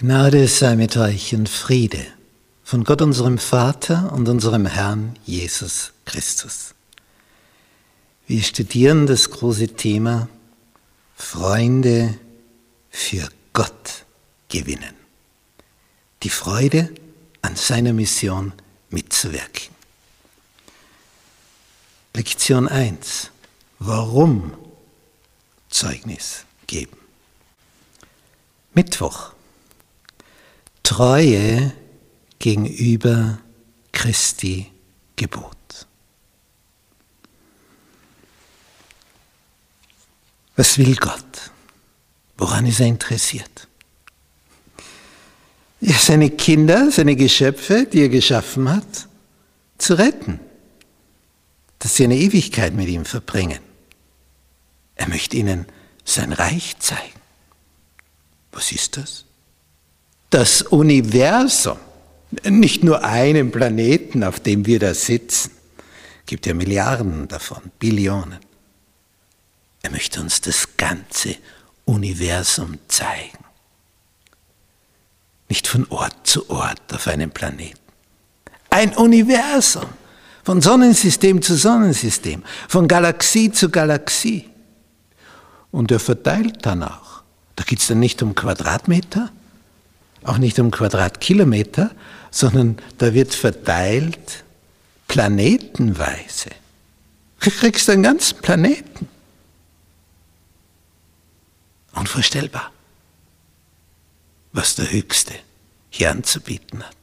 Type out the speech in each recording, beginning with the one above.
Gnade sei mit euch und Friede von Gott unserem Vater und unserem Herrn Jesus Christus. Wir studieren das große Thema Freunde für Gott gewinnen. Die Freude an seiner Mission mitzuwirken. Lektion 1. Warum Zeugnis geben? Mittwoch. Treue gegenüber Christi Gebot. Was will Gott? Woran ist er interessiert? Ja, seine Kinder, seine Geschöpfe, die er geschaffen hat, zu retten, dass sie eine Ewigkeit mit ihm verbringen. Er möchte ihnen sein Reich zeigen. Was ist das? Das Universum, nicht nur einen Planeten, auf dem wir da sitzen, gibt ja Milliarden davon, Billionen. Er möchte uns das ganze Universum zeigen. Nicht von Ort zu Ort auf einem Planeten. Ein Universum, von Sonnensystem zu Sonnensystem, von Galaxie zu Galaxie. Und er verteilt dann auch. Da geht es dann nicht um Quadratmeter, auch nicht um Quadratkilometer, sondern da wird verteilt planetenweise. Du kriegst einen ganzen Planeten. Unvorstellbar, was der Höchste hier anzubieten hat.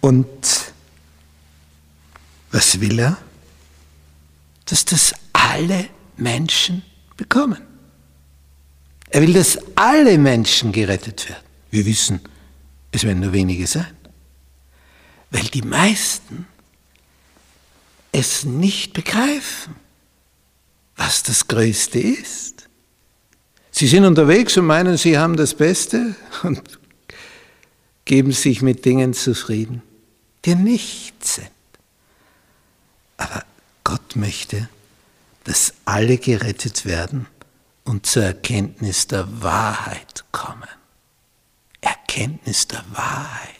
Und was will er? Dass das alle Menschen bekommen. Er will, dass alle Menschen gerettet werden. Wir wissen, es werden nur wenige sein. Weil die meisten es nicht begreifen, was das Größte ist. Sie sind unterwegs und meinen, sie haben das Beste und geben sich mit Dingen zufrieden, die nichts sind. Aber Gott möchte, dass alle gerettet werden und zur Erkenntnis der Wahrheit kommen. Erkenntnis der Wahrheit.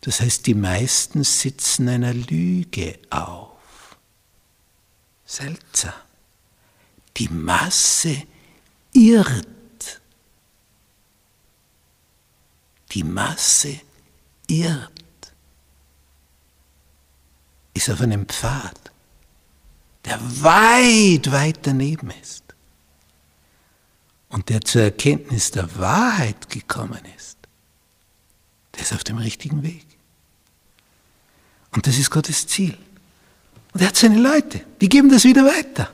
Das heißt, die meisten sitzen einer Lüge auf. Seltsam. Die Masse irrt. Die Masse irrt. Ist auf einem Pfad, der weit, weit daneben ist und der zur Erkenntnis der Wahrheit gekommen ist, der ist auf dem richtigen Weg. Und das ist Gottes Ziel. Und er hat seine Leute, die geben das wieder weiter,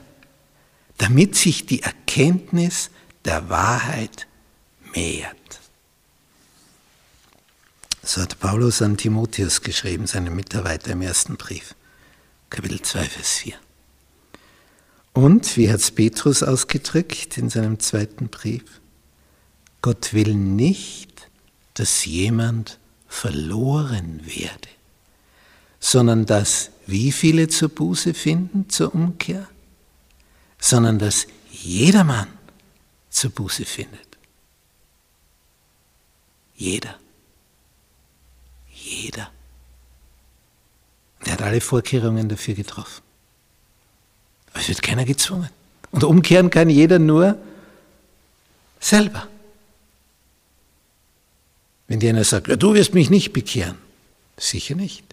damit sich die Erkenntnis der Wahrheit mehrt. So hat Paulus an Timotheus geschrieben, seinen Mitarbeiter im ersten Brief, Kapitel 2, Vers 4. Und, wie hat es Petrus ausgedrückt in seinem zweiten Brief, Gott will nicht, dass jemand verloren werde, sondern dass wie viele zur Buße finden, zur Umkehr, sondern dass jedermann zur Buße findet. Jeder. Jeder. Er hat alle Vorkehrungen dafür getroffen. Es wird keiner gezwungen. Und umkehren kann jeder nur selber. Wenn dir einer sagt, ja, du wirst mich nicht bekehren, sicher nicht.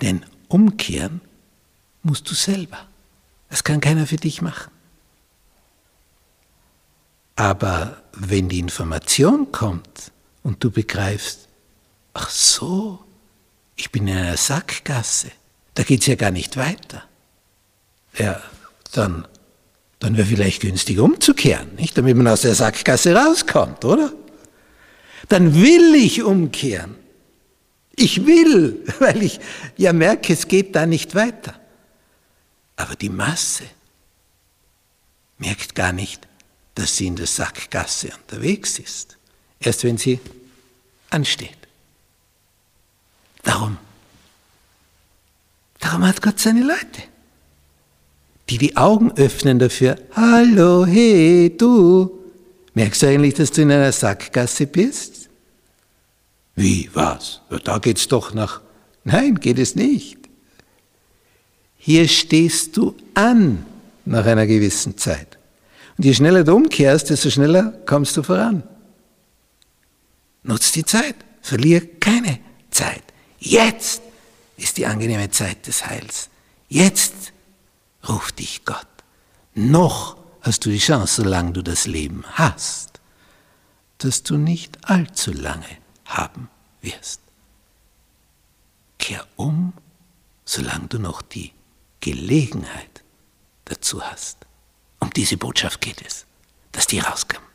Denn umkehren musst du selber. Das kann keiner für dich machen. Aber wenn die Information kommt und du begreifst, ach so, ich bin in einer Sackgasse, da geht es ja gar nicht weiter ja, dann, dann wäre vielleicht günstig umzukehren, nicht? damit man aus der Sackgasse rauskommt, oder? Dann will ich umkehren. Ich will, weil ich ja merke, es geht da nicht weiter. Aber die Masse merkt gar nicht, dass sie in der Sackgasse unterwegs ist. Erst wenn sie ansteht. Darum, darum hat Gott seine Leute die die Augen öffnen dafür. Hallo, hey, du. Merkst du eigentlich, dass du in einer Sackgasse bist? Wie, was? Ja, da geht's doch nach. Nein, geht es nicht. Hier stehst du an nach einer gewissen Zeit. Und je schneller du umkehrst, desto schneller kommst du voran. Nutz die Zeit, verlier keine Zeit. Jetzt ist die angenehme Zeit des Heils. Jetzt ruft dich Gott. Noch hast du die Chance, solange du das Leben hast, dass du nicht allzu lange haben wirst. Kehr um, solange du noch die Gelegenheit dazu hast. Um diese Botschaft geht es, dass die rauskommt.